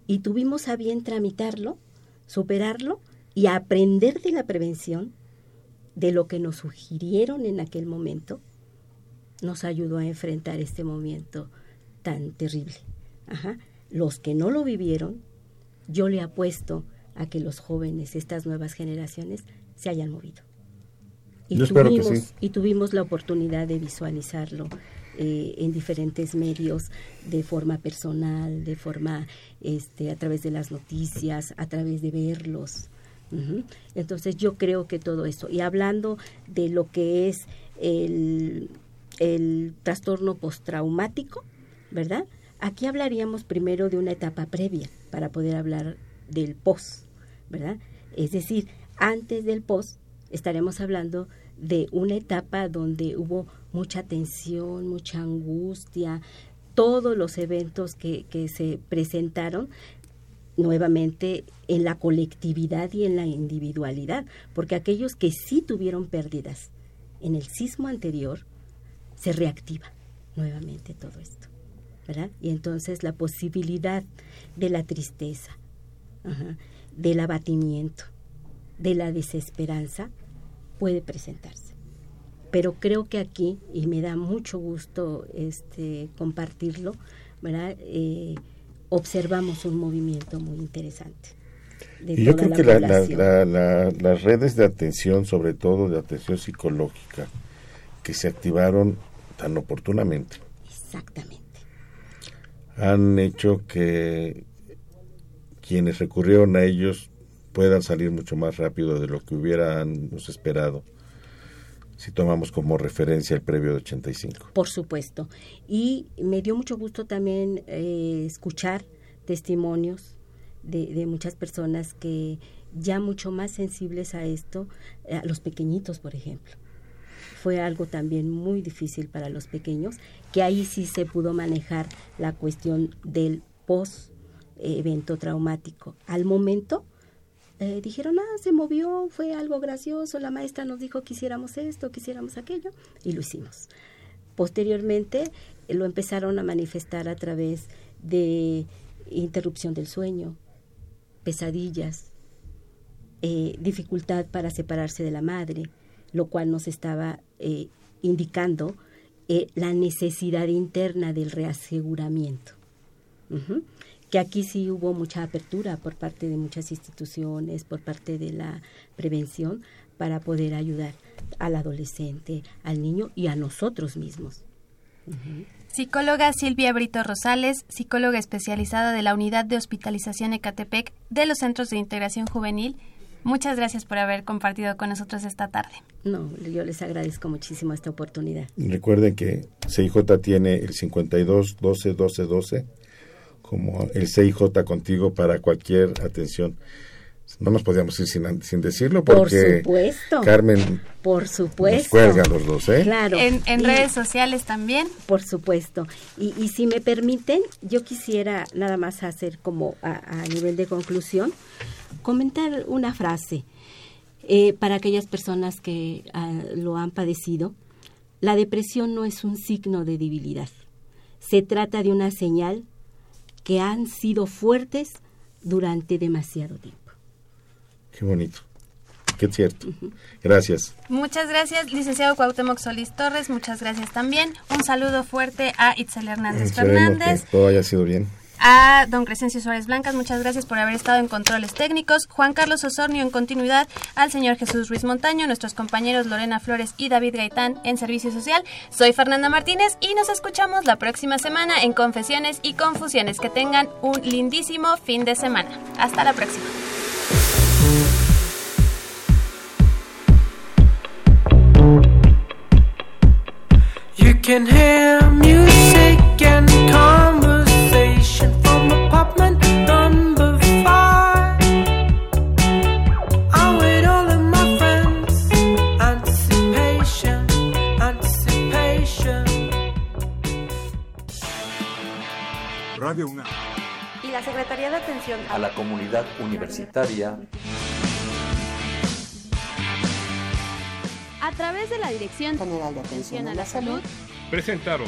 y tuvimos a bien tramitarlo, superarlo y aprender de la prevención, de lo que nos sugirieron en aquel momento, nos ayudó a enfrentar este momento tan terrible. Los que no lo vivieron, yo le apuesto a que los jóvenes, estas nuevas generaciones, se hayan movido. Y, yo tuvimos, sí. y tuvimos la oportunidad de visualizarlo eh, en diferentes medios, de forma personal, de forma este, a través de las noticias, a través de verlos. Uh -huh. Entonces yo creo que todo eso. Y hablando de lo que es el, el trastorno postraumático, ¿verdad? Aquí hablaríamos primero de una etapa previa para poder hablar del post, ¿verdad? Es decir, antes del post estaremos hablando de una etapa donde hubo mucha tensión, mucha angustia, todos los eventos que, que se presentaron nuevamente en la colectividad y en la individualidad, porque aquellos que sí tuvieron pérdidas en el sismo anterior, se reactiva nuevamente todo esto, ¿verdad? Y entonces la posibilidad de la tristeza, del abatimiento, de la desesperanza, puede presentarse. Pero creo que aquí, y me da mucho gusto este, compartirlo, ¿verdad? Eh, observamos un movimiento muy interesante. y yo creo la que la, la, las redes de atención, sobre todo de atención psicológica, que se activaron tan oportunamente. Exactamente. Han hecho que quienes recurrieron a ellos puedan salir mucho más rápido de lo que hubiéramos esperado si tomamos como referencia el previo de 85. Por supuesto. Y me dio mucho gusto también eh, escuchar testimonios de, de, muchas personas que ya mucho más sensibles a esto, a los pequeñitos, por ejemplo. Fue algo también muy difícil para los pequeños, que ahí sí se pudo manejar la cuestión del post evento traumático. Al momento, eh, dijeron, ah, se movió, fue algo gracioso, la maestra nos dijo que hiciéramos esto, que hiciéramos aquello, y lo hicimos. Posteriormente eh, lo empezaron a manifestar a través de interrupción del sueño, pesadillas, eh, dificultad para separarse de la madre, lo cual nos estaba indicando la necesidad interna del reaseguramiento. Que aquí sí hubo mucha apertura por parte de muchas instituciones, por parte de la prevención, para poder ayudar al adolescente, al niño y a nosotros mismos. Uh -huh. Psicóloga Silvia Brito Rosales, psicóloga especializada de la Unidad de Hospitalización Ecatepec de los Centros de Integración Juvenil. Muchas gracias por haber compartido con nosotros esta tarde. No, yo les agradezco muchísimo esta oportunidad. Recuerden que CIJ tiene el 52 12 12 12 como el CIJ contigo para cualquier atención. No nos podíamos ir sin, sin decirlo porque Por supuesto. Carmen Por supuesto. nos cuelga a los dos, ¿eh? Claro. En, en Y- redes sociales también. Por supuesto. Y, y si me permiten, yo quisiera nada más hacer como a, a nivel de conclusión, comentar una frase eh, para aquellas personas que ah, lo han padecido. La depresión no es un signo de debilidad. Se trata de una señal que han sido fuertes durante demasiado tiempo. Qué bonito. Qué cierto. Gracias. Muchas gracias, licenciado Cuauhtémoc Solís Torres. Muchas gracias también. Un saludo fuerte a Itzel Hernández Esperemos Fernández. que todo haya sido bien. A don Crescencio Suárez Blancas, muchas gracias por haber estado en controles técnicos. Juan Carlos Osornio en continuidad. Al señor Jesús Ruiz Montaño, nuestros compañeros Lorena Flores y David Gaitán en Servicio Social. Soy Fernanda Martínez y nos escuchamos la próxima semana en Confesiones y Confusiones. Que tengan un lindísimo fin de semana. Hasta la próxima. Y la Secretaría de Atención a la comunidad universitaria. A través de la Dirección General de Atención a la Salud. Presentaron